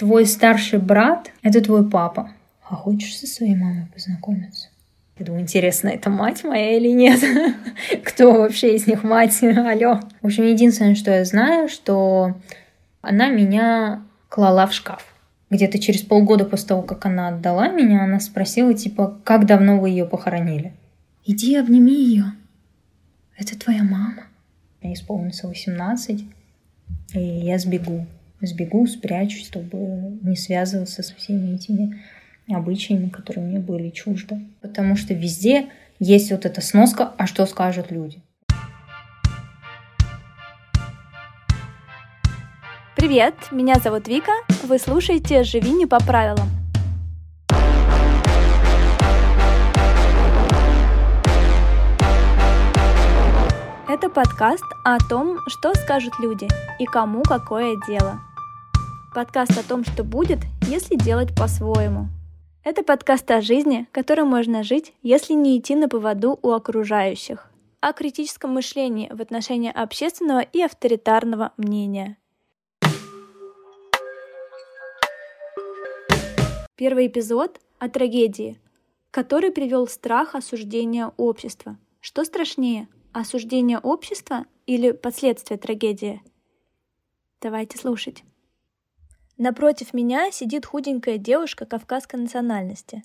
Твой старший брат — это твой папа. А хочешь со своей мамой познакомиться? Я думаю, интересно, это мать моя или нет? Кто вообще из них мать? Алло. В общем, единственное, что я знаю, что она меня клала в шкаф. Где-то через полгода после того, как она отдала меня, она спросила, типа, как давно вы ее похоронили? Иди обними ее. Это твоя мама. Мне исполнится 18, и я сбегу. Сбегу, спрячусь, чтобы не связываться со всеми этими обычаями, которые мне были чужды. Потому что везде есть вот эта сноска, а что скажут люди. Привет, меня зовут Вика, вы слушаете «Живи не по правилам». Это подкаст о том, что скажут люди и кому какое дело. Подкаст о том, что будет, если делать по-своему – это подкаст о жизни, которым можно жить, если не идти на поводу у окружающих. О критическом мышлении в отношении общественного и авторитарного мнения. Первый эпизод о трагедии, который привел страх осуждения общества. Что страшнее, осуждение общества или последствия трагедии? Давайте слушать. Напротив меня сидит худенькая девушка кавказской национальности.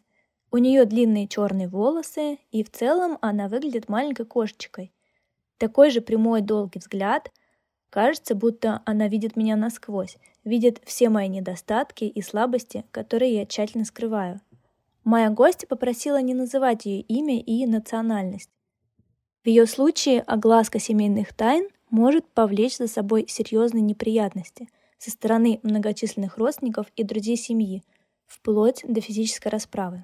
У нее длинные черные волосы, и в целом она выглядит маленькой кошечкой. Такой же прямой долгий взгляд. Кажется, будто она видит меня насквозь, видит все мои недостатки и слабости, которые я тщательно скрываю. Моя гостья попросила не называть ее имя и национальность. В ее случае огласка семейных тайн может повлечь за собой серьезные неприятности – со стороны многочисленных родственников и друзей семьи, вплоть до физической расправы.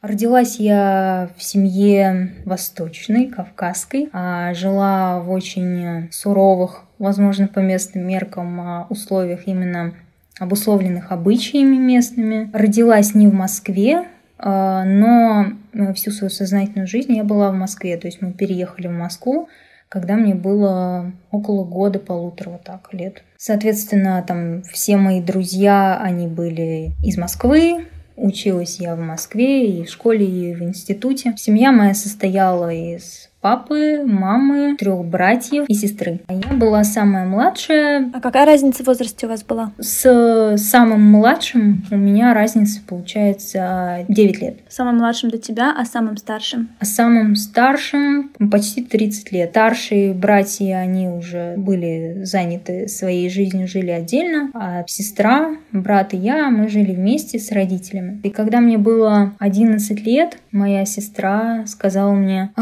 Родилась я в семье восточной, кавказской, а жила в очень суровых, возможно, по местным меркам а, условиях именно обусловленных обычаями местными. Родилась не в Москве, а, но всю свою сознательную жизнь я была в Москве. То есть мы переехали в Москву, когда мне было около года, полутора вот так лет. Соответственно, там все мои друзья, они были из Москвы, Училась я в Москве и в школе, и в институте. Семья моя состояла из папы, мамы, трех братьев и сестры. А я была самая младшая. А какая разница в возрасте у вас была? С самым младшим у меня разница получается 9 лет. Самым младшим до тебя, а самым старшим? А самым старшим почти 30 лет. Старшие братья, они уже были заняты своей жизнью, жили отдельно. А сестра, брат и я, мы жили вместе с родителями. И когда мне было 11 лет, моя сестра сказала мне,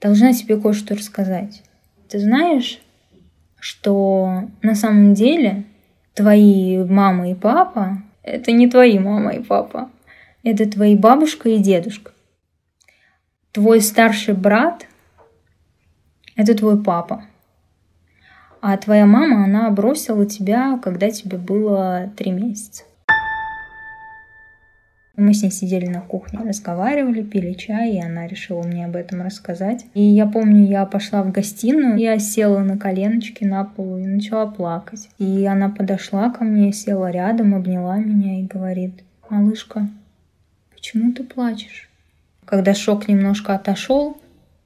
должна тебе кое-что рассказать. Ты знаешь, что на самом деле твои мама и папа — это не твои мама и папа, это твои бабушка и дедушка. Твой старший брат — это твой папа. А твоя мама, она бросила тебя, когда тебе было три месяца. Мы с ней сидели на кухне, разговаривали, пили чай, и она решила мне об этом рассказать. И я помню, я пошла в гостиную, я села на коленочки на полу и начала плакать. И она подошла ко мне, села рядом, обняла меня и говорит, «Малышка, почему ты плачешь?» Когда шок немножко отошел,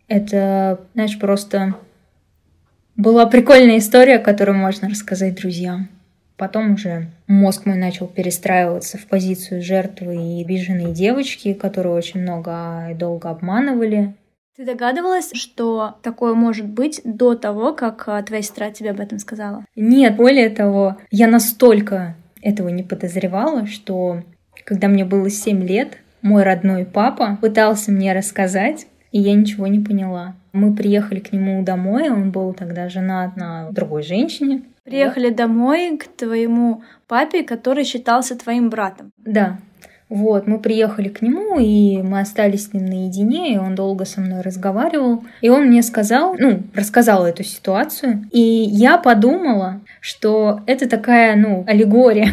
это, знаешь, просто была прикольная история, которую можно рассказать друзьям. Потом уже мозг мой начал перестраиваться в позицию жертвы и обиженной девочки, которую очень много и долго обманывали. Ты догадывалась, что такое может быть до того, как а, твоя сестра тебе об этом сказала? Нет, более того, я настолько этого не подозревала, что когда мне было 7 лет, мой родной папа пытался мне рассказать, и я ничего не поняла. Мы приехали к нему домой, он был тогда женат на другой женщине, Приехали вот. домой к твоему папе, который считался твоим братом. Да. Вот, мы приехали к нему, и мы остались с ним наедине, и он долго со мной разговаривал. И он мне сказал, ну, рассказал эту ситуацию, и я подумала, что это такая, ну, аллегория,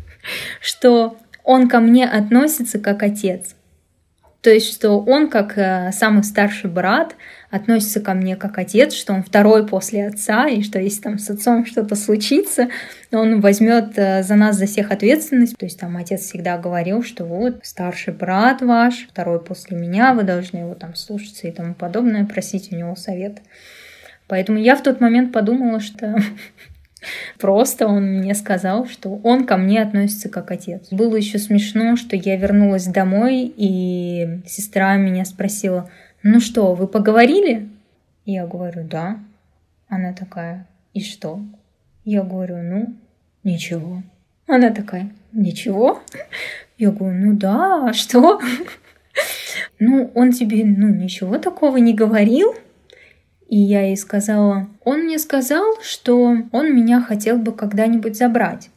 что он ко мне относится как отец. То есть, что он, как э, самый старший брат, относится ко мне как отец, что он второй после отца, и что если там с отцом что-то случится, он возьмет э, за нас за всех ответственность. То есть там отец всегда говорил, что вот старший брат ваш, второй после меня, вы должны его там слушаться и тому подобное, просить у него совет. Поэтому я в тот момент подумала, что Просто он мне сказал, что он ко мне относится как отец. Было еще смешно, что я вернулась домой, и сестра меня спросила, ну что, вы поговорили? Я говорю, да. Она такая, и что? Я говорю, ну, ничего. Она такая, ничего? Я говорю, ну да, а что? Ну, он тебе, ну, ничего такого не говорил? И я ей сказала, он мне сказал, что он меня хотел бы когда-нибудь забрать.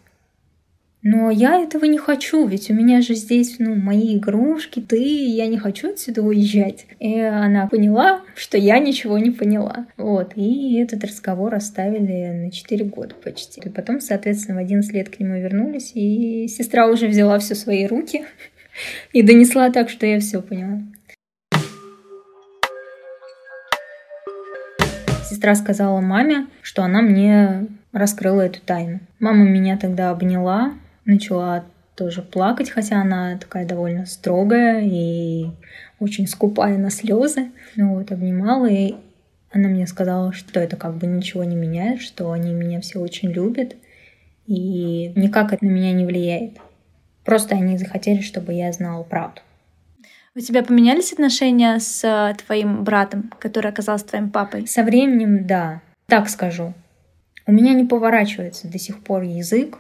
Но я этого не хочу, ведь у меня же здесь, ну, мои игрушки, ты, я не хочу отсюда уезжать. И она поняла, что я ничего не поняла. Вот, и этот разговор оставили на 4 года почти. И потом, соответственно, в 11 лет к нему вернулись, и сестра уже взяла все в свои руки и донесла так, что я все поняла. Сестра сказала маме, что она мне раскрыла эту тайну. Мама меня тогда обняла, начала тоже плакать, хотя она такая довольно строгая и очень скупая на слезы. Ну вот, обнимала, и она мне сказала, что это как бы ничего не меняет, что они меня все очень любят, и никак это на меня не влияет. Просто они захотели, чтобы я знала правду. У тебя поменялись отношения с э, твоим братом, который оказался твоим папой? Со временем, да. Так скажу. У меня не поворачивается до сих пор язык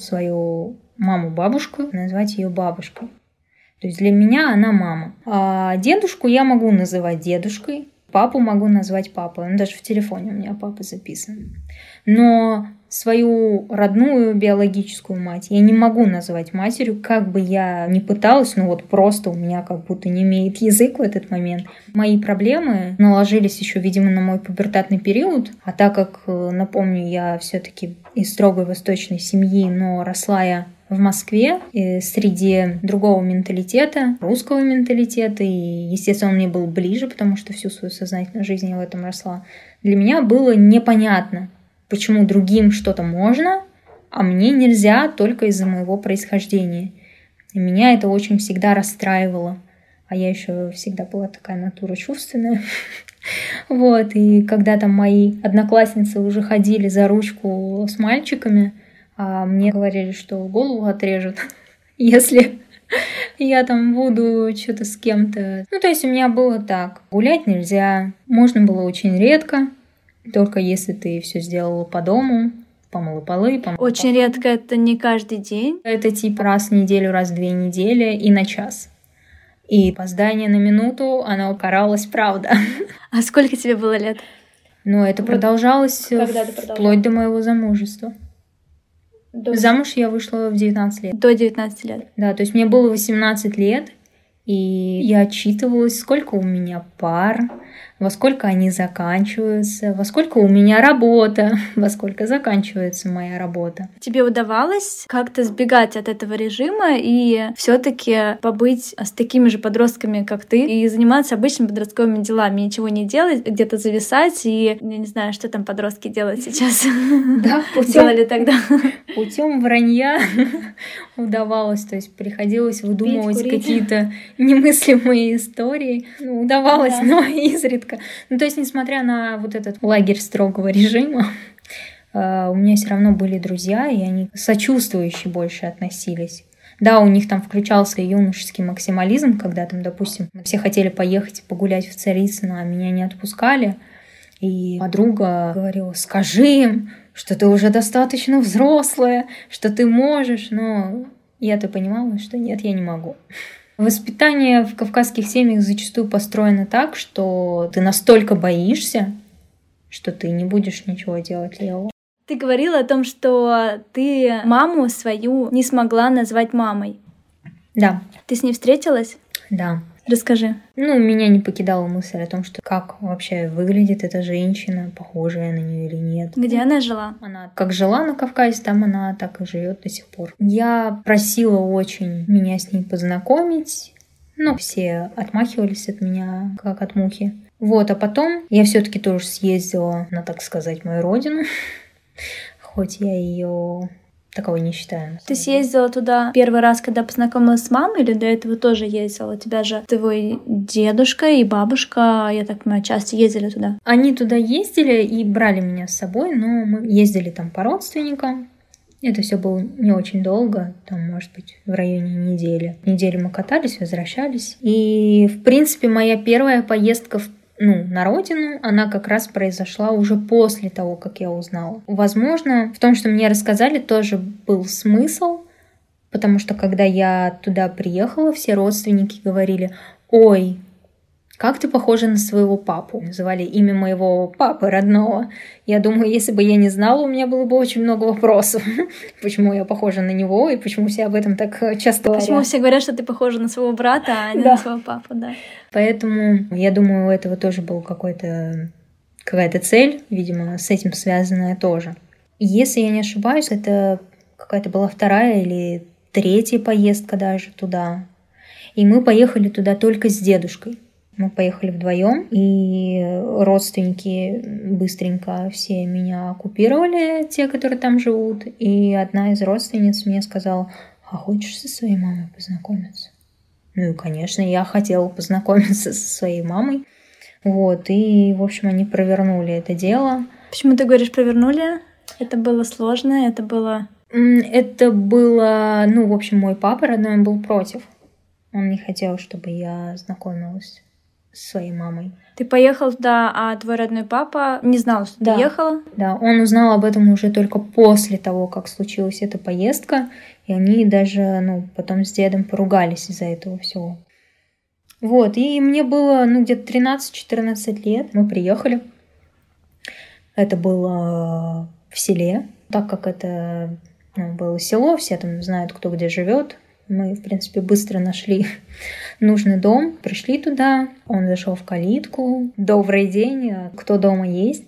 свою маму-бабушку назвать ее бабушкой. То есть для меня она мама. А дедушку я могу называть дедушкой, папу могу назвать папой. Он даже в телефоне у меня папа записан. Но свою родную биологическую мать я не могу называть матерью, как бы я ни пыталась, ну вот просто у меня как будто не имеет язык в этот момент. Мои проблемы наложились еще, видимо, на мой пубертатный период, а так как, э, напомню, я все-таки из строгой восточной семьи, но росла я в Москве и среди другого менталитета, русского менталитета, и, естественно, он мне был ближе, потому что всю свою сознательную жизнь я в этом росла. Для меня было непонятно, почему другим что-то можно, а мне нельзя только из-за моего происхождения. И меня это очень всегда расстраивало. А я еще всегда была такая натура чувственная. Вот, и когда там мои одноклассницы уже ходили за ручку с мальчиками, а мне говорили, что голову отрежут, если я там буду что-то с кем-то. Ну, то есть у меня было так. Гулять нельзя. Можно было очень редко. Только если ты все сделала по дому, помыла полы, помыла Очень полы. редко, это не каждый день. Это типа раз в неделю, раз в две недели и на час. И опоздание на минуту, оно каралось, правда. А сколько тебе было лет? Ну, это вот продолжалось вплоть до моего замужества. До... Замуж я вышла в 19 лет. До 19 лет. Да, то есть мне было 18 лет, и я отчитывалась, сколько у меня пар, во сколько они заканчиваются, во сколько у меня работа, во сколько заканчивается моя работа. Тебе удавалось как-то сбегать от этого режима и все-таки побыть с такими же подростками, как ты, и заниматься обычными подростковыми делами, ничего не делать, где-то зависать, и я не знаю, что там подростки делают сейчас. Да, делали тогда. Путем вранья удавалось, то есть приходилось выдумывать какие-то немыслимые истории. Ну, удавалось, но изредка. Ну, то есть, несмотря на вот этот лагерь строгого режима, э, у меня все равно были друзья, и они сочувствующе больше относились. Да, у них там включался юношеский максимализм, когда там, допустим, все хотели поехать погулять в Царицыно, а меня не отпускали. И подруга говорила, скажи им, что ты уже достаточно взрослая, что ты можешь, но я-то понимала, что нет, я не могу. Воспитание в кавказских семьях зачастую построено так, что ты настолько боишься, что ты не будешь ничего делать левого. Ты говорила о том, что ты маму свою не смогла назвать мамой. Да. Ты с ней встретилась? Да. Расскажи. Ну, меня не покидала мысль о том, что как вообще выглядит эта женщина, похожая на нее или нет. Где она жила? Она как жила на Кавказе, там она так и живет до сих пор. Я просила очень меня с ней познакомить, но все отмахивались от меня, как от мухи. Вот, а потом я все-таки тоже съездила на, так сказать, мою родину, хоть я ее таковой не считаю. Ты съездила туда первый раз, когда познакомилась с мамой, или до этого тоже ездила? У тебя же твой дедушка и бабушка, я так понимаю, часто ездили туда. Они туда ездили и брали меня с собой, но мы ездили там по родственникам. Это все было не очень долго, там, может быть, в районе недели. Неделю мы катались, возвращались. И, в принципе, моя первая поездка в ну, на родину, она как раз произошла уже после того, как я узнала. Возможно, в том, что мне рассказали, тоже был смысл, потому что когда я туда приехала, все родственники говорили, ой, как ты похожа на своего папу? Называли имя моего папы родного. Я думаю, если бы я не знала, у меня было бы очень много вопросов. почему я похожа на него и почему все об этом так часто говорят. Почему все говорят, что ты похожа на своего брата, а не да. на своего папу, да. Поэтому я думаю, у этого тоже был какой-то какая-то цель, видимо, с этим связанная тоже. Если я не ошибаюсь, это какая-то была вторая или третья поездка даже туда. И мы поехали туда только с дедушкой. Мы поехали вдвоем, и родственники быстренько все меня оккупировали, те, которые там живут. И одна из родственниц мне сказала, а хочешь со своей мамой познакомиться? Ну и, конечно, я хотела познакомиться со своей мамой. Вот, и, в общем, они провернули это дело. Почему ты говоришь провернули? Это было сложно, это было... Это было, ну, в общем, мой папа родной, он был против. Он не хотел, чтобы я знакомилась своей мамой. Ты поехал туда, а твой родной папа не знал, что да. ты ехала? Да, он узнал об этом уже только после того, как случилась эта поездка, и они даже, ну, потом с дедом поругались из-за этого всего. Вот, и мне было, ну, где-то 13-14 лет. Мы приехали. Это было в селе, так как это ну, было село, все там знают, кто где живет. Мы, в принципе, быстро нашли нужный дом, пришли туда, он зашел в калитку. Добрый день, а кто дома есть?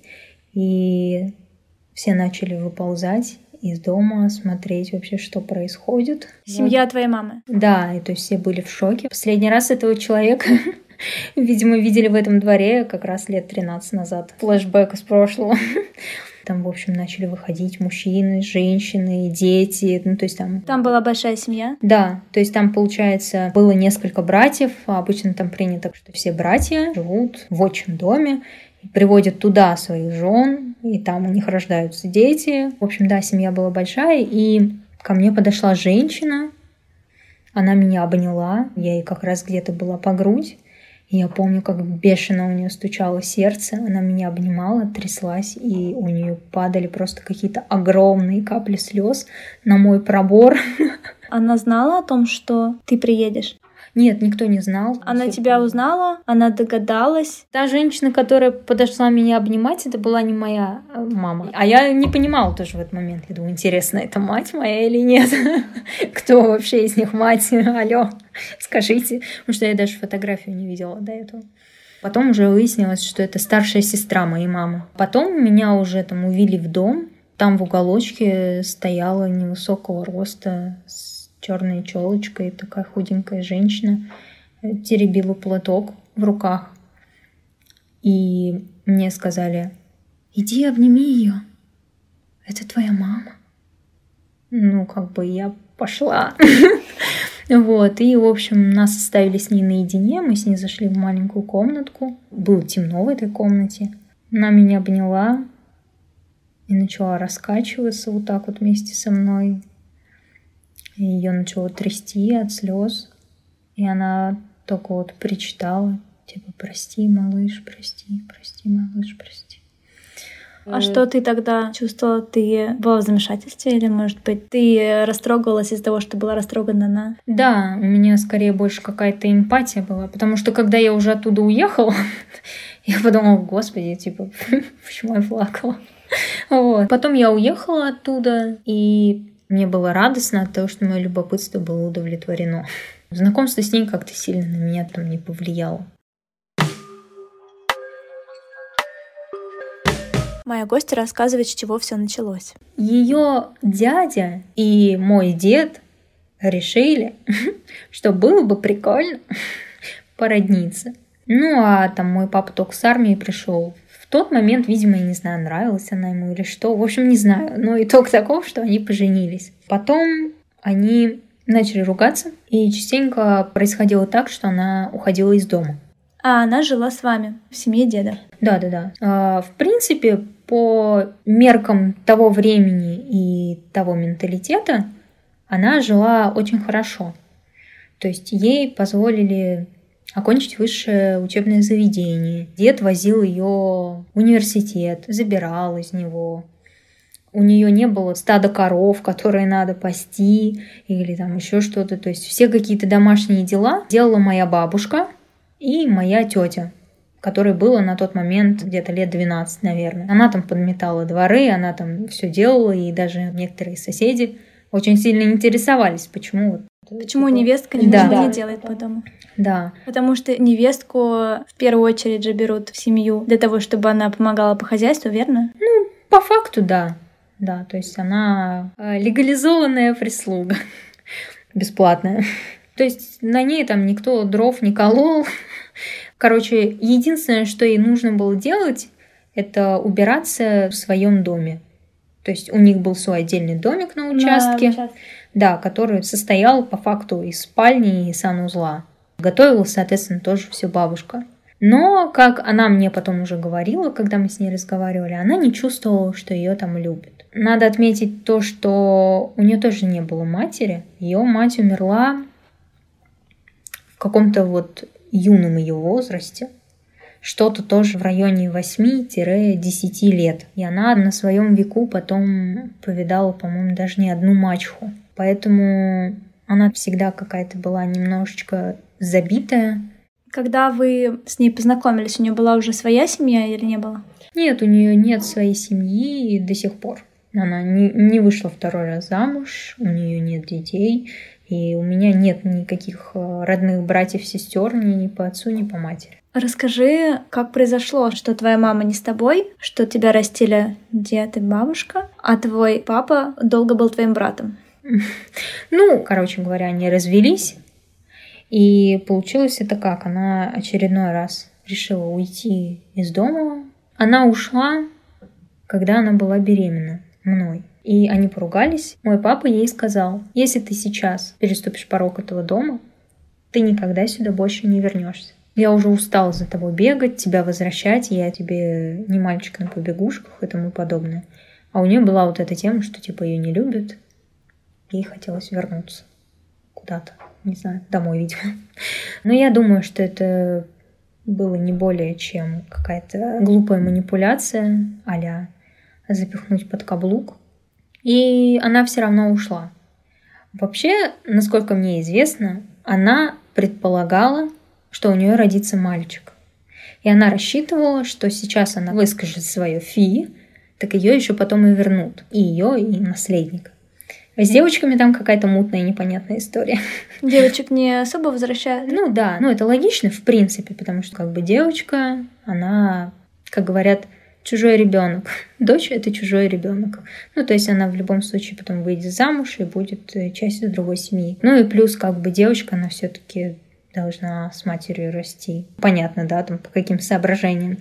И все начали выползать из дома, смотреть вообще, что происходит. Семья вот. твоей мамы? Да, и то есть все были в шоке. Последний раз этого человека видимо, видели в этом дворе как раз лет 13 назад. Флэшбэк из прошлого. Там, в общем, начали выходить мужчины, женщины, дети. Ну, то есть там... Там была большая семья? Да. То есть там, получается, было несколько братьев. А обычно там принято, что все братья живут в отчим доме приводят туда своих жен, и там у них рождаются дети. В общем, да, семья была большая, и ко мне подошла женщина, она меня обняла, я ей как раз где-то была по грудь, я помню, как бешено у нее стучало сердце, она меня обнимала, тряслась, и у нее падали просто какие-то огромные капли слез на мой пробор. Она знала о том, что ты приедешь? Нет, никто не знал. Она Все тебя узнала? Она догадалась? Та женщина, которая подошла меня обнимать, это была не моя э, мама. А я не понимала тоже в этот момент. Я думаю, интересно, это мать моя или нет? Кто вообще из них мать? Алло, скажите. Потому что я даже фотографию не видела до этого. Потом уже выяснилось, что это старшая сестра моей мамы. Потом меня уже там увели в дом. Там в уголочке стояла невысокого роста черной челочкой, такая худенькая женщина, э, теребила платок в руках. И мне сказали, иди обними ее, это твоя мама. Ну, как бы я пошла. Вот, и, в общем, нас оставили с ней наедине, мы с ней зашли в маленькую комнатку. Было темно в этой комнате. Она меня обняла и начала раскачиваться вот так вот вместе со мной. Ее начало трясти от слез. И она только вот причитала, типа, прости, малыш, прости, прости, малыш, прости. А что ты тогда чувствовала? Ты была в замешательстве или, может быть, ты растрогалась из-за того, что была растрогана она? Да, у меня скорее больше какая-то эмпатия была, потому что когда я уже оттуда уехала, я подумала, господи, типа, почему я плакала? Вот. Потом я уехала оттуда, и мне было радостно от того, что мое любопытство было удовлетворено. Знакомство с ней как-то сильно на меня там не повлияло. Моя гостья рассказывает, с чего все началось. Ее дядя и мой дед решили, что было бы прикольно породниться. Ну, а там мой папа только с армии пришел. В тот момент, видимо, я не знаю, нравилась она ему или что. В общем, не знаю. Но итог таков, что они поженились. Потом они начали ругаться, и частенько происходило так, что она уходила из дома. А она жила с вами в семье деда? Да, да, да. А, в принципе, по меркам того времени и того менталитета, она жила очень хорошо. То есть ей позволили окончить высшее учебное заведение. Дед возил ее в университет, забирал из него. У нее не было стада коров, которые надо пасти или там еще что-то. То есть все какие-то домашние дела делала моя бабушка и моя тетя, которой было на тот момент где-то лет 12, наверное. Она там подметала дворы, она там все делала, и даже некоторые соседи очень сильно интересовались, почему вот Почему типа... невестка ничего да. не делает по дому? Да. Потому что невестку в первую очередь же берут в семью для того, чтобы она помогала по хозяйству, верно? Ну, по факту, да. Да, то есть она э, легализованная прислуга. Бесплатная. То есть на ней там никто дров не колол. Короче, единственное, что ей нужно было делать, это убираться в своем доме. То есть у них был свой отдельный домик на участке, на участке. Да, который состоял по факту из спальни и санузла. Готовила, соответственно, тоже все бабушка. Но, как она мне потом уже говорила, когда мы с ней разговаривали, она не чувствовала, что ее там любят. Надо отметить то, что у нее тоже не было матери. Ее мать умерла в каком-то вот юном ее возрасте что-то тоже в районе 8-10 лет. И она на своем веку потом повидала, по-моему, даже не одну мачеху. Поэтому она всегда какая-то была немножечко забитая. Когда вы с ней познакомились, у нее была уже своя семья или не было? Нет, у нее нет своей семьи до сих пор. Она не, не вышла второй раз замуж, у нее нет детей, и у меня нет никаких э, родных братьев, сестер ни по отцу, ни по матери. Расскажи, как произошло, что твоя мама не с тобой, что тебя растили дед и бабушка, а твой папа долго был твоим братом. Ну, короче говоря, они развелись, и получилось это как? Она очередной раз решила уйти из дома. Она ушла, когда она была беременна мной. И они поругались. Мой папа ей сказал, если ты сейчас переступишь порог этого дома, ты никогда сюда больше не вернешься. Я уже устал за тобой бегать, тебя возвращать, я тебе не мальчик на побегушках и тому подобное. А у нее была вот эта тема, что типа ее не любят, ей хотелось вернуться куда-то, не знаю, домой, видимо. Но я думаю, что это было не более чем какая-то глупая манипуляция а запихнуть под каблук. И она все равно ушла. Вообще, насколько мне известно, она предполагала, что у нее родится мальчик. И она рассчитывала, что сейчас она выскажет свое фи, так ее еще потом и вернут. И ее, и наследника. С девочками там какая-то мутная, непонятная история. Девочек не особо возвращают? Ну да, ну это логично в принципе, потому что как бы девочка, она, как говорят, чужой ребенок. Дочь это чужой ребенок. Ну, то есть она в любом случае потом выйдет замуж и будет э, частью другой семьи. Ну и плюс, как бы девочка, она все-таки должна с матерью расти. Понятно, да, там по каким соображениям.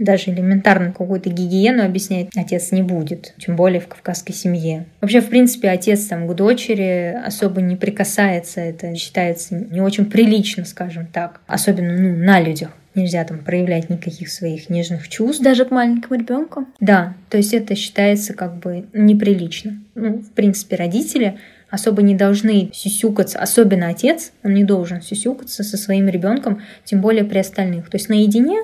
Даже элементарно какую-то гигиену объяснять отец не будет, тем более в кавказской семье. Вообще, в принципе, отец там к дочери особо не прикасается, это считается не очень прилично, скажем так, особенно ну, на людях нельзя там проявлять никаких своих нежных чувств. Даже к маленькому ребенку? Да, то есть это считается как бы неприлично. Ну, в принципе, родители особо не должны сюсюкаться, особенно отец, он не должен сюсюкаться со своим ребенком, тем более при остальных. То есть наедине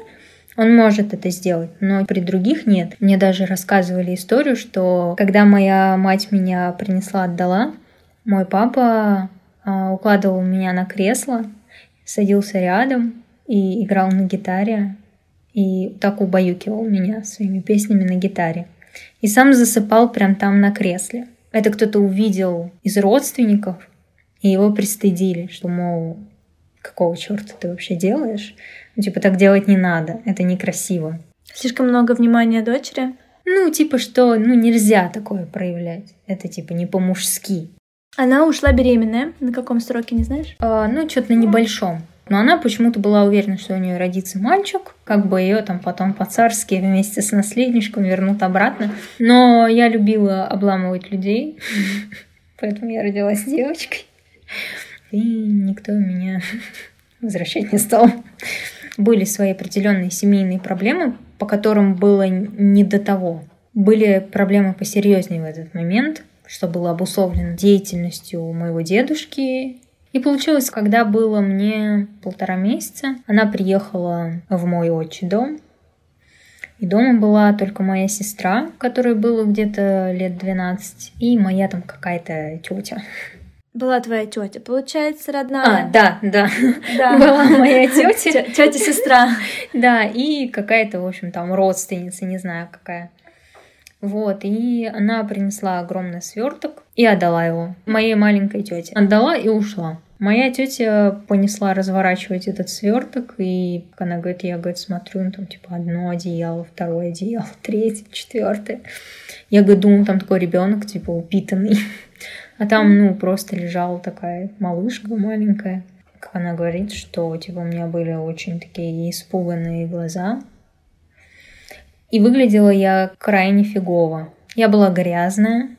он может это сделать, но при других нет. Мне даже рассказывали историю, что когда моя мать меня принесла, отдала, мой папа а, укладывал меня на кресло, садился рядом и играл на гитаре, и так убаюкивал меня своими песнями на гитаре. И сам засыпал прям там на кресле. Это кто-то увидел из родственников, и его пристыдили, что, мол, какого черта ты вообще делаешь? Ну, типа, так делать не надо, это некрасиво. Слишком много внимания дочери? Ну, типа, что, ну, нельзя такое проявлять. Это, типа, не по-мужски. Она ушла беременная. На каком сроке, не знаешь? А, ну, что-то на небольшом. Но она почему-то была уверена, что у нее родится мальчик, как бы ее там потом по-царски вместе с наследничком вернут обратно. Но я любила обламывать людей, поэтому я родилась девочкой. И никто меня возвращать не стал. Были свои определенные семейные проблемы, по которым было не до того. Были проблемы посерьезнее в этот момент, что было обусловлено деятельностью моего дедушки и получилось, когда было мне полтора месяца, она приехала в мой отчий дом. И дома была только моя сестра, которой было где-то лет 12, и моя там какая-то тетя. Была твоя тетя, получается, родная? А, да, да. да. Была моя тетя. Тетя-сестра. Да, и какая-то, в общем, там родственница, не знаю какая. Вот, и она принесла огромный сверток и отдала его моей маленькой тете. Отдала и ушла. Моя тетя понесла разворачивать этот сверток, и она говорит, я, говорит, смотрю, ну, там, типа, одно одеяло, второе одеяло, третье, четвертое. Я, говорит, думаю, там такой ребенок, типа, упитанный. А там, ну, просто лежала такая малышка маленькая. Как она говорит, что, типа, у меня были очень такие испуганные глаза. И выглядела я крайне фигово. Я была грязная,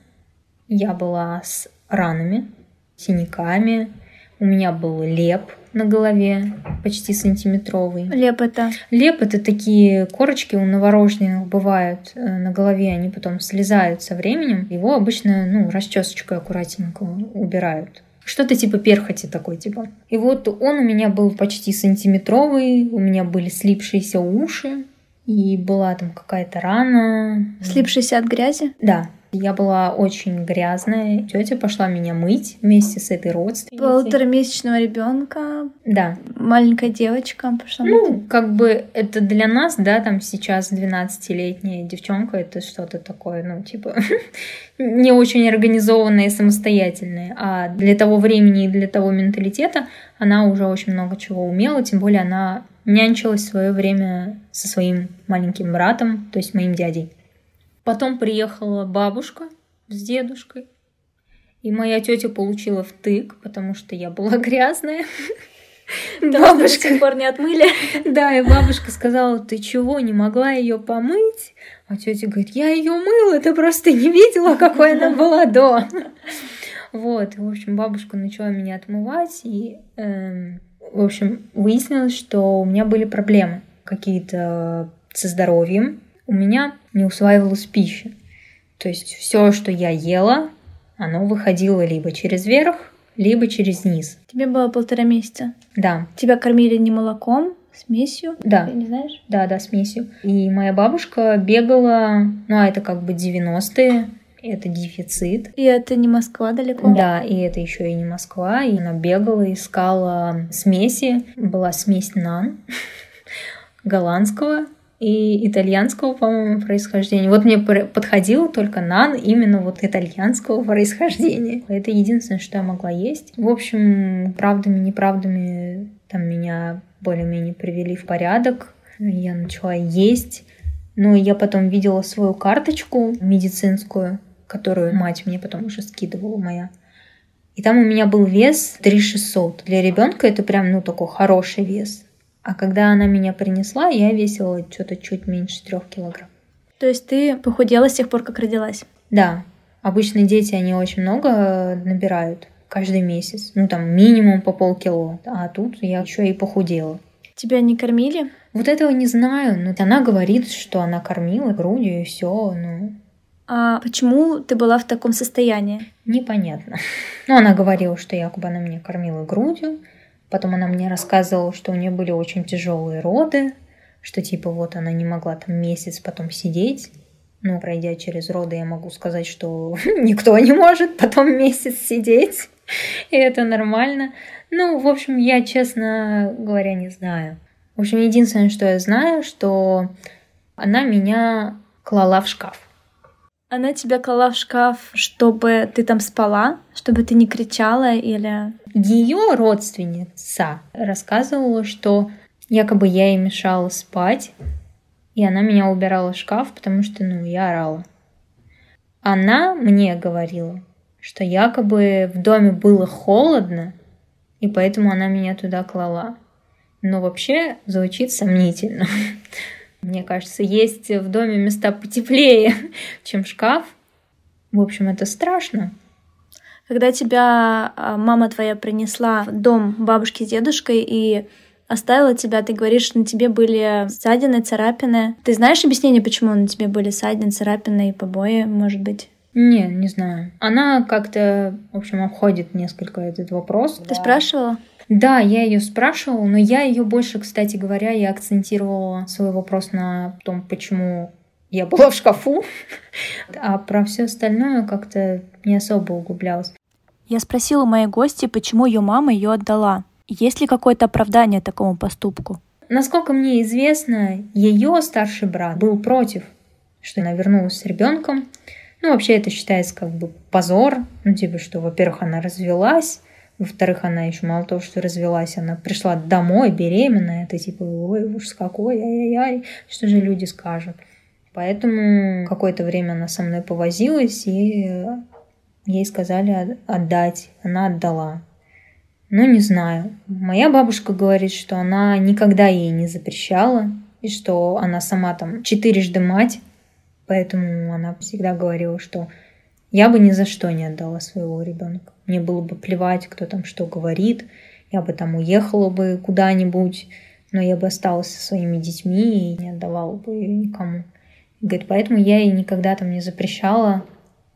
я была с ранами, синяками, у меня был леп на голове, почти сантиметровый. Леп это? Леп это такие корочки у новорожденных бывают э, на голове, они потом слезают со временем. Его обычно, ну, расчесочкой аккуратненько убирают. Что-то типа перхоти такой, типа. И вот он у меня был почти сантиметровый, у меня были слипшиеся уши, и была там какая-то рана. Слипшаяся от грязи? Да. Я была очень грязная. Тетя пошла меня мыть вместе с этой родственницей. Полуторамесячного ребенка. Да. Маленькая девочка пошла Ну, мыть. как бы это для нас, да, там сейчас 12-летняя девчонка, это что-то такое, ну, типа, не очень организованное и самостоятельное. А для того времени и для того менталитета она уже очень много чего умела, тем более она нянчилась в свое время со своим маленьким братом, то есть моим дядей. Потом приехала бабушка с дедушкой. И моя тетя получила втык, потому что я была грязная. Бабушка до сих пор не отмыли. Да, и бабушка сказала, ты чего, не могла ее помыть? А тетя говорит, я ее мыла, ты просто не видела, какой она была до. Вот, в общем, бабушка начала меня отмывать, и, э, в общем, выяснилось, что у меня были проблемы какие-то со здоровьем, у меня не усваивалась пища. То есть все, что я ела, оно выходило либо через верх, либо через низ. Тебе было полтора месяца? Да. Тебя кормили не молоком, смесью? Да. Ты не знаешь? Да, да, смесью. И моя бабушка бегала, ну а это как бы 90-е, это дефицит. И это не Москва далеко? Да, и это еще и не Москва. И она бегала, искала смеси. Была смесь нан голландского и итальянского, по-моему, происхождения. Вот мне подходил только нан именно вот итальянского происхождения. Это единственное, что я могла есть. В общем, правдами, неправдами там меня более-менее привели в порядок. Я начала есть. Но я потом видела свою карточку медицинскую, которую мать мне потом уже скидывала моя. И там у меня был вес 3600. Для ребенка это прям, ну, такой хороший вес. А когда она меня принесла, я весила что-то чуть меньше трех килограмм. То есть ты похудела с тех пор, как родилась? Да. Обычно дети, они очень много набирают каждый месяц. Ну, там, минимум по полкило. А тут я еще и похудела. Тебя не кормили? Вот этого не знаю. Но она говорит, что она кормила грудью и все. Ну, а почему ты была в таком состоянии? Непонятно. Ну, она говорила, что якобы она меня кормила грудью, Потом она мне рассказывала, что у нее были очень тяжелые роды, что типа вот она не могла там месяц потом сидеть. Ну, пройдя через роды, я могу сказать, что никто не может потом месяц сидеть. И это нормально. Ну, в общем, я, честно говоря, не знаю. В общем, единственное, что я знаю, что она меня клала в шкаф. Она тебя клала в шкаф, чтобы ты там спала, чтобы ты не кричала или... Ее родственница рассказывала, что якобы я ей мешала спать, и она меня убирала в шкаф, потому что, ну, я орала. Она мне говорила, что якобы в доме было холодно, и поэтому она меня туда клала. Но вообще звучит сомнительно. Мне кажется, есть в доме места потеплее, чем шкаф. В общем, это страшно. Когда тебя а, мама твоя принесла в дом бабушки с дедушкой и оставила тебя, ты говоришь, что на тебе были ссадины, царапины. Ты знаешь объяснение, почему на тебе были ссадины, царапины и побои, может быть? Не, не знаю. Она как-то, в общем, обходит несколько этот вопрос. Ты да. спрашивала? Да, я ее спрашивала, но я ее больше, кстати говоря, я акцентировала свой вопрос на том, почему я была в шкафу, а про все остальное как-то не особо углублялась. Я спросила моей гости, почему ее мама ее отдала. Есть ли какое-то оправдание такому поступку? Насколько мне известно, ее старший брат был против, что она вернулась с ребенком, ну, вообще это считается как бы позор. Ну, типа, что, во-первых, она развелась, во-вторых, она еще мало того, что развелась, она пришла домой беременная. Это типа, ой, ужас какой, ай-яй-яй, что же люди скажут. Поэтому какое-то время она со мной повозилась, и ей сказали отдать. Она отдала. Ну, не знаю. Моя бабушка говорит, что она никогда ей не запрещала, и что она сама там четырежды мать, Поэтому она всегда говорила, что я бы ни за что не отдала своего ребенка. Мне было бы плевать, кто там что говорит. Я бы там уехала бы куда-нибудь, но я бы осталась со своими детьми и не отдавала бы ее никому. Говорит, поэтому я ей никогда там не запрещала.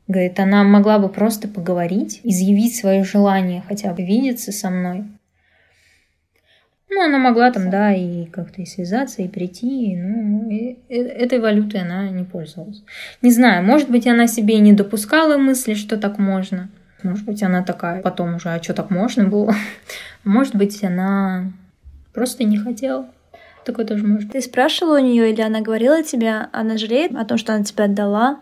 Говорит, она могла бы просто поговорить, изъявить свое желание хотя бы видеться со мной. Ну, она могла там, да, и как-то и связаться, и прийти, ну, и этой валютой она не пользовалась. Не знаю, может быть, она себе и не допускала мысли, что так можно. Может быть, она такая потом уже, а что так можно было? Может быть, она просто не хотела. Такое тоже может Ты спрашивала у нее, или она говорила тебе, она жалеет о том, что она тебя отдала,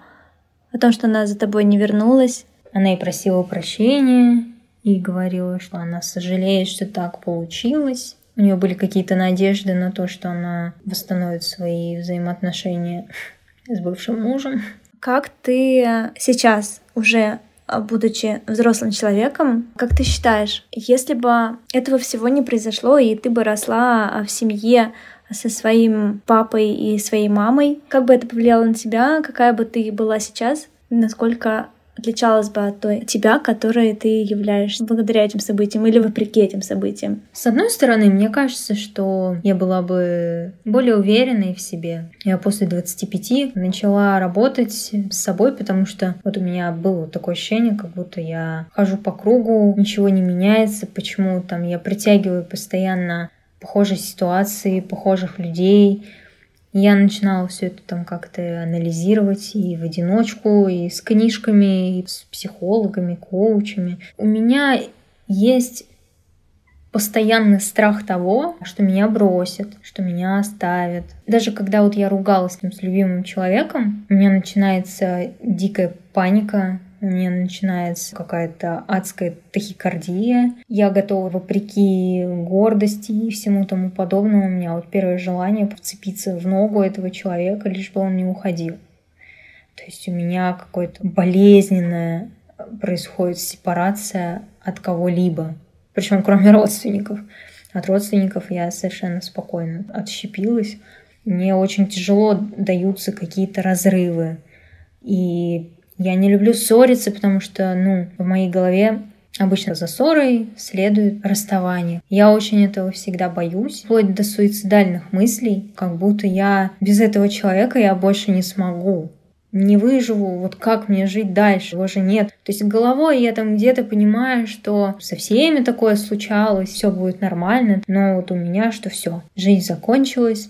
о том, что она за тобой не вернулась? Она и просила прощения, и говорила, что она сожалеет, что так получилось. У нее были какие-то надежды на то, что она восстановит свои взаимоотношения с бывшим мужем. Как ты сейчас уже будучи взрослым человеком, как ты считаешь, если бы этого всего не произошло, и ты бы росла в семье со своим папой и своей мамой, как бы это повлияло на тебя, какая бы ты была сейчас, насколько отличалась бы от той тебя, которой ты являешься благодаря этим событиям или вопреки этим событиям? С одной стороны, мне кажется, что я была бы более уверенной в себе. Я после 25 начала работать с собой, потому что вот у меня было такое ощущение, как будто я хожу по кругу, ничего не меняется, почему там я притягиваю постоянно похожие ситуации, похожих людей, я начинала все это там как-то анализировать и в одиночку, и с книжками, и с психологами, коучами. У меня есть постоянный страх того, что меня бросят, что меня оставят. Даже когда вот я ругалась с любимым человеком, у меня начинается дикая паника, у меня начинается какая-то адская тахикардия. Я готова, вопреки гордости и всему тому подобному, у меня вот первое желание вцепиться в ногу этого человека, лишь бы он не уходил. То есть у меня какое-то болезненная происходит сепарация от кого-либо, причем кроме родственников. От родственников я совершенно спокойно отщепилась. Мне очень тяжело даются какие-то разрывы. И я не люблю ссориться, потому что, ну, в моей голове Обычно за ссорой следует расставание. Я очень этого всегда боюсь, вплоть до суицидальных мыслей, как будто я без этого человека я больше не смогу. Не выживу, вот как мне жить дальше, его же нет. То есть головой я там где-то понимаю, что со всеми такое случалось, все будет нормально, но вот у меня что все, жизнь закончилась,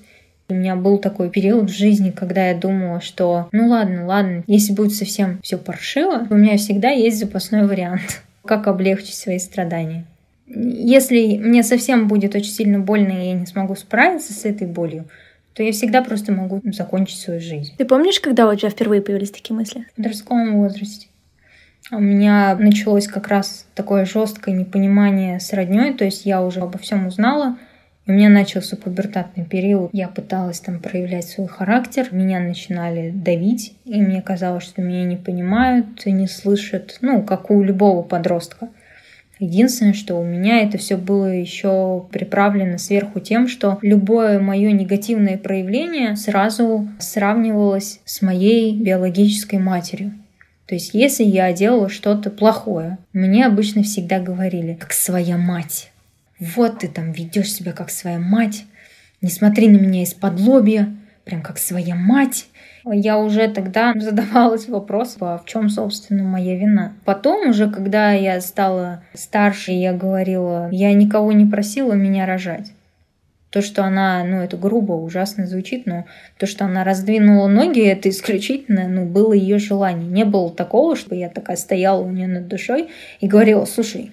у меня был такой период в жизни, когда я думала, что ну ладно, ладно, если будет совсем все паршиво, у меня всегда есть запасной вариант, как облегчить свои страдания. Если мне совсем будет очень сильно больно, и я не смогу справиться с этой болью, то я всегда просто могу закончить свою жизнь. Ты помнишь, когда у тебя впервые появились такие мысли? В подростковом возрасте. У меня началось как раз такое жесткое непонимание с родней, то есть я уже обо всем узнала, У меня начался пубертатный период. Я пыталась там проявлять свой характер. Меня начинали давить, и мне казалось, что меня не понимают и не слышат, ну, как у любого подростка. Единственное, что у меня это все было еще приправлено сверху тем, что любое мое негативное проявление сразу сравнивалось с моей биологической матерью. То есть, если я делала что-то плохое, мне обычно всегда говорили, как своя мать вот ты там ведешь себя как своя мать, не смотри на меня из-под лобья, прям как своя мать. Я уже тогда задавалась вопросом, а в чем, собственно, моя вина. Потом уже, когда я стала старше, я говорила, я никого не просила меня рожать. То, что она, ну, это грубо, ужасно звучит, но то, что она раздвинула ноги, это исключительно, ну, было ее желание. Не было такого, чтобы я такая стояла у нее над душой и говорила, слушай,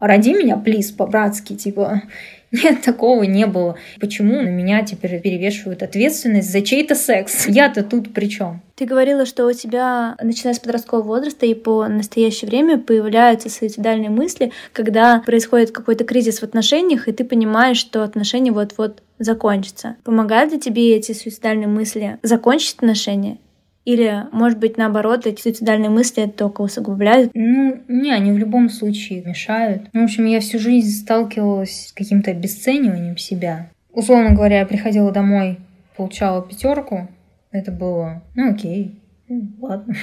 роди меня, плиз, по-братски, типа, нет, такого не было. Почему на меня теперь перевешивают ответственность за чей-то секс? Я-то тут при чем? Ты говорила, что у тебя, начиная с подросткового возраста и по настоящее время, появляются суицидальные мысли, когда происходит какой-то кризис в отношениях, и ты понимаешь, что отношения вот-вот закончатся. Помогают ли тебе эти суицидальные мысли закончить отношения? Или, может быть, наоборот, эти суицидальные мысли только усугубляют? Ну, не, они в любом случае мешают. Ну, в общем, я всю жизнь сталкивалась с каким-то обесцениванием себя. Условно говоря, я приходила домой, получала пятерку. Это было, ну окей, ну, ладно.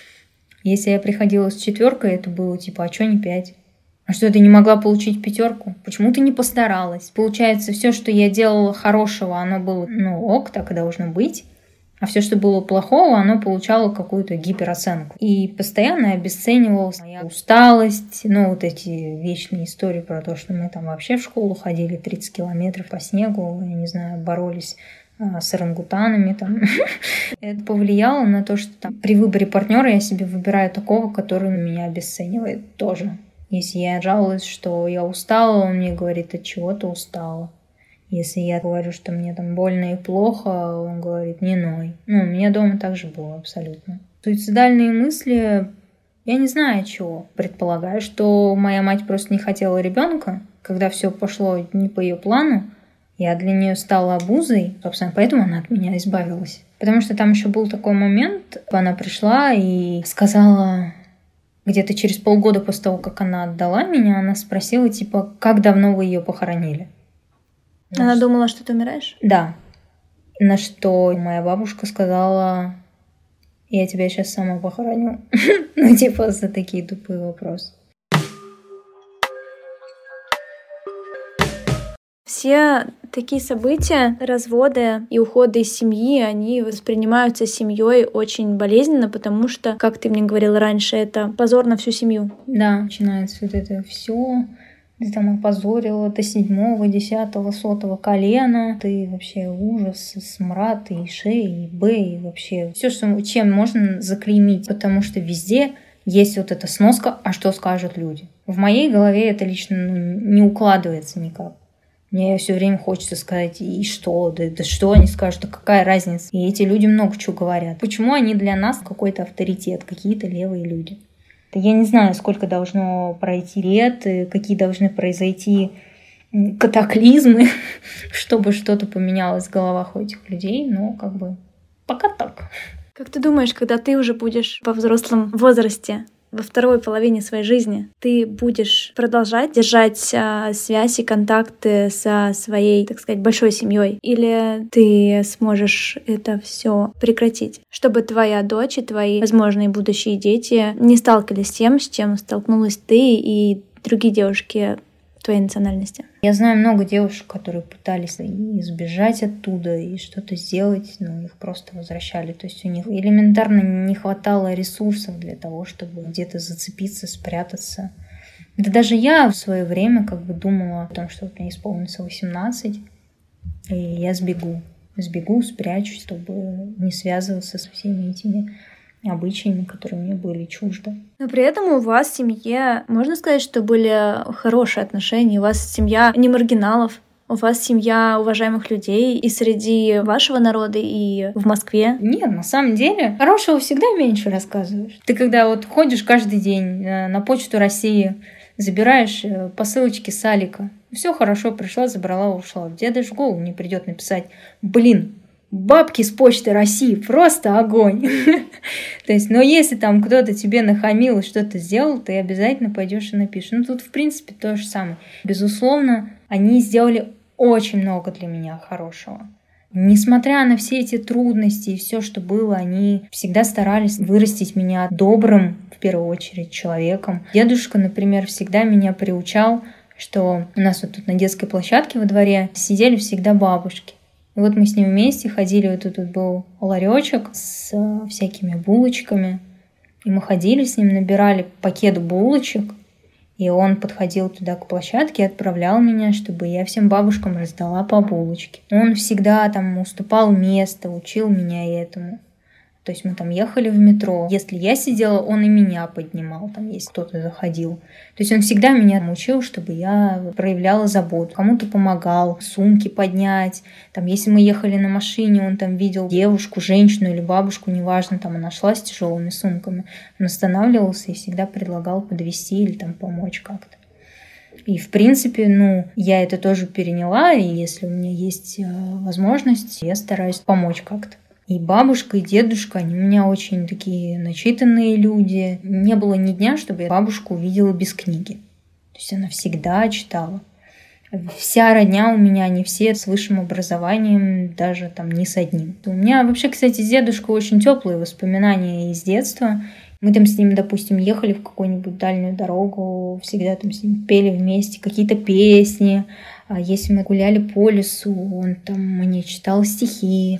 Если я приходила с четверкой, это было типа, а что не пять? А что, ты не могла получить пятерку? Почему ты не постаралась? Получается, все, что я делала хорошего, оно было, ну, ок, так и должно быть. А все, что было плохого, оно получало какую-то гипероценку. И постоянно обесценивалась моя усталость, ну, вот эти вечные истории про то, что мы там вообще в школу ходили 30 километров по снегу, я не знаю, боролись а, с орангутанами там. Это повлияло на то, что там, при выборе партнера я себе выбираю такого, который меня обесценивает тоже. Если я жалуюсь, что я устала, он мне говорит, от чего ты устала. Если я говорю, что мне там больно и плохо, он говорит, не ной. Ну, у меня дома также было абсолютно. Суицидальные мысли, я не знаю чего. Предполагаю, что моя мать просто не хотела ребенка, когда все пошло не по ее плану, я для нее стала обузой, собственно, поэтому она от меня избавилась. Потому что там еще был такой момент, она пришла и сказала, где-то через полгода после того, как она отдала меня, она спросила, типа, как давно вы ее похоронили? Она что... думала, что ты умираешь? Да. На что моя бабушка сказала, я тебя сейчас сама похороню. ну, типа, за такие тупые вопросы. Все такие события, разводы и уходы из семьи, они воспринимаются семьей очень болезненно, потому что, как ты мне говорила раньше, это позор на всю семью. Да, начинается вот это все ты там опозорила до седьмого, десятого, сотого колена. Ты вообще ужас, смрад, и шеи, и б, и вообще все, что, чем можно заклеймить. Потому что везде есть вот эта сноска, а что скажут люди. В моей голове это лично ну, не укладывается никак. Мне все время хочется сказать, и что, да, да что они скажут, да какая разница. И эти люди много чего говорят. Почему они для нас какой-то авторитет, какие-то левые люди? Я не знаю, сколько должно пройти лет, какие должны произойти катаклизмы, чтобы что-то поменялось в головах у этих людей, но как бы пока так. Как ты думаешь, когда ты уже будешь во взрослом возрасте, во второй половине своей жизни ты будешь продолжать держать а, связь и контакты со своей, так сказать, большой семьей, или ты сможешь это все прекратить, чтобы твоя дочь и твои возможные будущие дети не сталкивались с тем, с чем столкнулась ты и другие девушки твоей национальности? Я знаю много девушек, которые пытались избежать оттуда и что-то сделать, но их просто возвращали. То есть у них элементарно не хватало ресурсов для того, чтобы где-то зацепиться, спрятаться. Да даже я в свое время как бы думала о том, что вот мне исполнится 18, и я сбегу. Сбегу, спрячусь, чтобы не связываться со всеми этими обычаями, которые мне были чужды. Но при этом у вас в семье, можно сказать, что были хорошие отношения, у вас семья не маргиналов, У вас семья уважаемых людей и среди вашего народа, и в Москве? Нет, на самом деле, хорошего всегда меньше рассказываешь. Ты когда вот ходишь каждый день э, на почту России, забираешь э, посылочки с Алика, все хорошо, пришла, забрала, ушла. Даже в голову не придет написать, блин, бабки с почты России, просто огонь. То есть, но если там кто-то тебе нахамил и что-то сделал, ты обязательно пойдешь и напишешь. Ну, тут, в принципе, то же самое. Безусловно, они сделали очень много для меня хорошего. Несмотря на все эти трудности и все, что было, они всегда старались вырастить меня добрым, в первую очередь, человеком. Дедушка, например, всегда меня приучал, что у нас вот тут на детской площадке во дворе сидели всегда бабушки. И вот мы с ним вместе ходили, вот тут был ларечек с э, всякими булочками. И мы ходили с ним, набирали пакет булочек, и он подходил туда к площадке и отправлял меня, чтобы я всем бабушкам раздала по булочке. Он всегда там уступал место, учил меня этому. То есть мы там ехали в метро. Если я сидела, он и меня поднимал, там, если кто-то заходил. То есть он всегда меня учил, чтобы я проявляла заботу. Кому-то помогал, сумки поднять. Там, если мы ехали на машине, он там видел девушку, женщину или бабушку, неважно, там она шла с тяжелыми сумками. Он останавливался и всегда предлагал подвести или там помочь как-то. И, в принципе, ну, я это тоже переняла, и если у меня есть э, возможность, я стараюсь помочь как-то. И бабушка, и дедушка, они у меня очень такие начитанные люди. Не было ни дня, чтобы я бабушку увидела без книги. То есть она всегда читала. Вся родня у меня, они все с высшим образованием, даже там не с одним. У меня вообще, кстати, с дедушкой очень теплые воспоминания из детства. Мы там с ним, допустим, ехали в какую-нибудь дальнюю дорогу, всегда там с ним пели вместе какие-то песни. А если мы гуляли по лесу, он там мне читал стихи.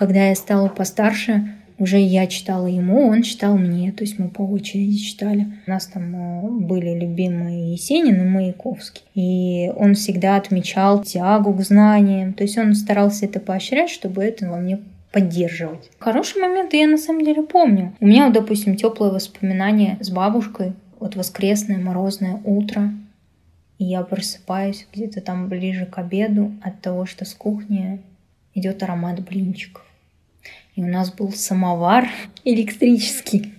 Когда я стала постарше, уже я читала ему, он читал мне, то есть мы по очереди читали. У нас там э, были любимые Есенин и Маяковский. И он всегда отмечал тягу к знаниям, то есть он старался это поощрять, чтобы это во мне поддерживать. Хорошие моменты я на самом деле помню. У меня, вот, допустим, теплые воспоминания с бабушкой. Вот воскресное морозное утро. И я просыпаюсь где-то там ближе к обеду от того, что с кухни идет аромат блинчиков. У нас был самовар электрический.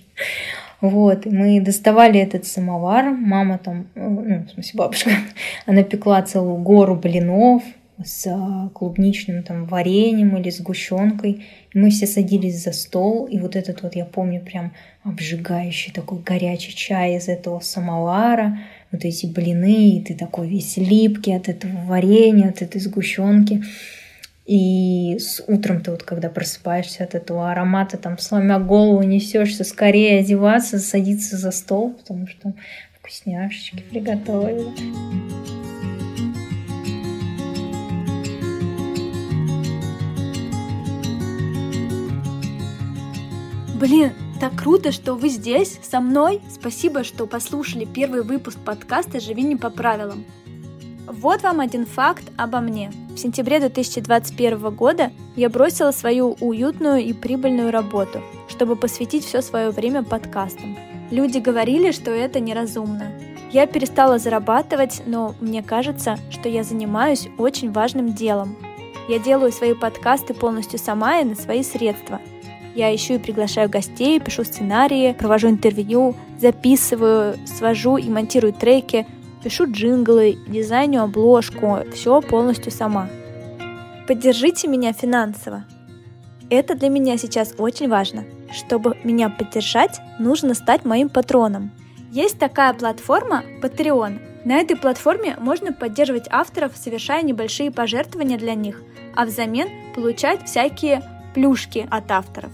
Вот, мы доставали этот самовар, мама там, э, ну, в смысле бабушка, она пекла целую гору блинов с а, клубничным там вареньем или сгущенкой. Мы все садились за стол, и вот этот вот, я помню, прям обжигающий такой горячий чай из этого самовара, вот эти блины, и ты такой весь липкий от этого варенья, от этой сгущенки. И с утром ты вот когда просыпаешься от этого аромата, там, сломя голову, несешься скорее одеваться, садиться за стол, потому что вкусняшечки приготовили. Блин, так круто, что вы здесь, со мной. Спасибо, что послушали первый выпуск подкаста «Живи не по правилам». Вот вам один факт обо мне. В сентябре 2021 года я бросила свою уютную и прибыльную работу, чтобы посвятить все свое время подкастам. Люди говорили, что это неразумно. Я перестала зарабатывать, но мне кажется, что я занимаюсь очень важным делом. Я делаю свои подкасты полностью сама и на свои средства. Я ищу и приглашаю гостей, пишу сценарии, провожу интервью, записываю, свожу и монтирую треки – пишу джинглы, дизайню обложку, все полностью сама. Поддержите меня финансово. Это для меня сейчас очень важно. Чтобы меня поддержать, нужно стать моим патроном. Есть такая платформа Patreon. На этой платформе можно поддерживать авторов, совершая небольшие пожертвования для них, а взамен получать всякие плюшки от авторов.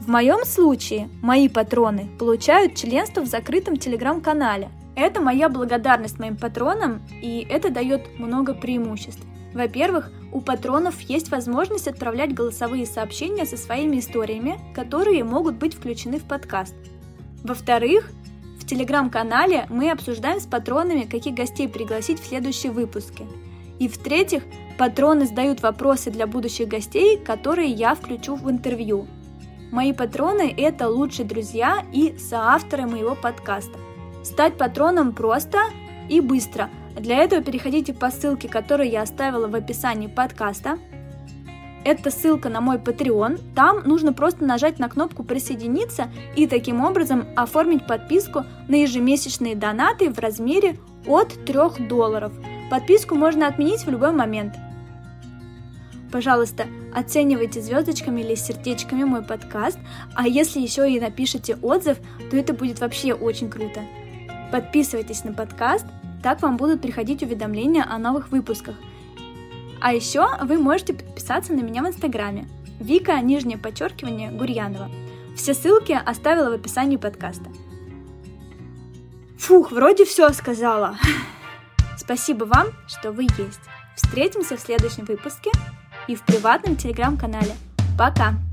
В моем случае мои патроны получают членство в закрытом телеграм-канале, это моя благодарность моим патронам, и это дает много преимуществ. Во-первых, у патронов есть возможность отправлять голосовые сообщения со своими историями, которые могут быть включены в подкаст. Во-вторых, в телеграм-канале мы обсуждаем с патронами, каких гостей пригласить в следующие выпуски. И в-третьих, патроны задают вопросы для будущих гостей, которые я включу в интервью. Мои патроны – это лучшие друзья и соавторы моего подкаста. Стать патроном просто и быстро. Для этого переходите по ссылке, которую я оставила в описании подкаста. Это ссылка на мой Patreon. Там нужно просто нажать на кнопку «Присоединиться» и таким образом оформить подписку на ежемесячные донаты в размере от 3 долларов. Подписку можно отменить в любой момент. Пожалуйста, оценивайте звездочками или сердечками мой подкаст, а если еще и напишите отзыв, то это будет вообще очень круто. Подписывайтесь на подкаст, так вам будут приходить уведомления о новых выпусках. А еще вы можете подписаться на меня в Инстаграме. Вика, нижнее подчеркивание, Гурьянова. Все ссылки оставила в описании подкаста. Фух, вроде все сказала. Спасибо вам, что вы есть. Встретимся в следующем выпуске и в приватном телеграм-канале. Пока!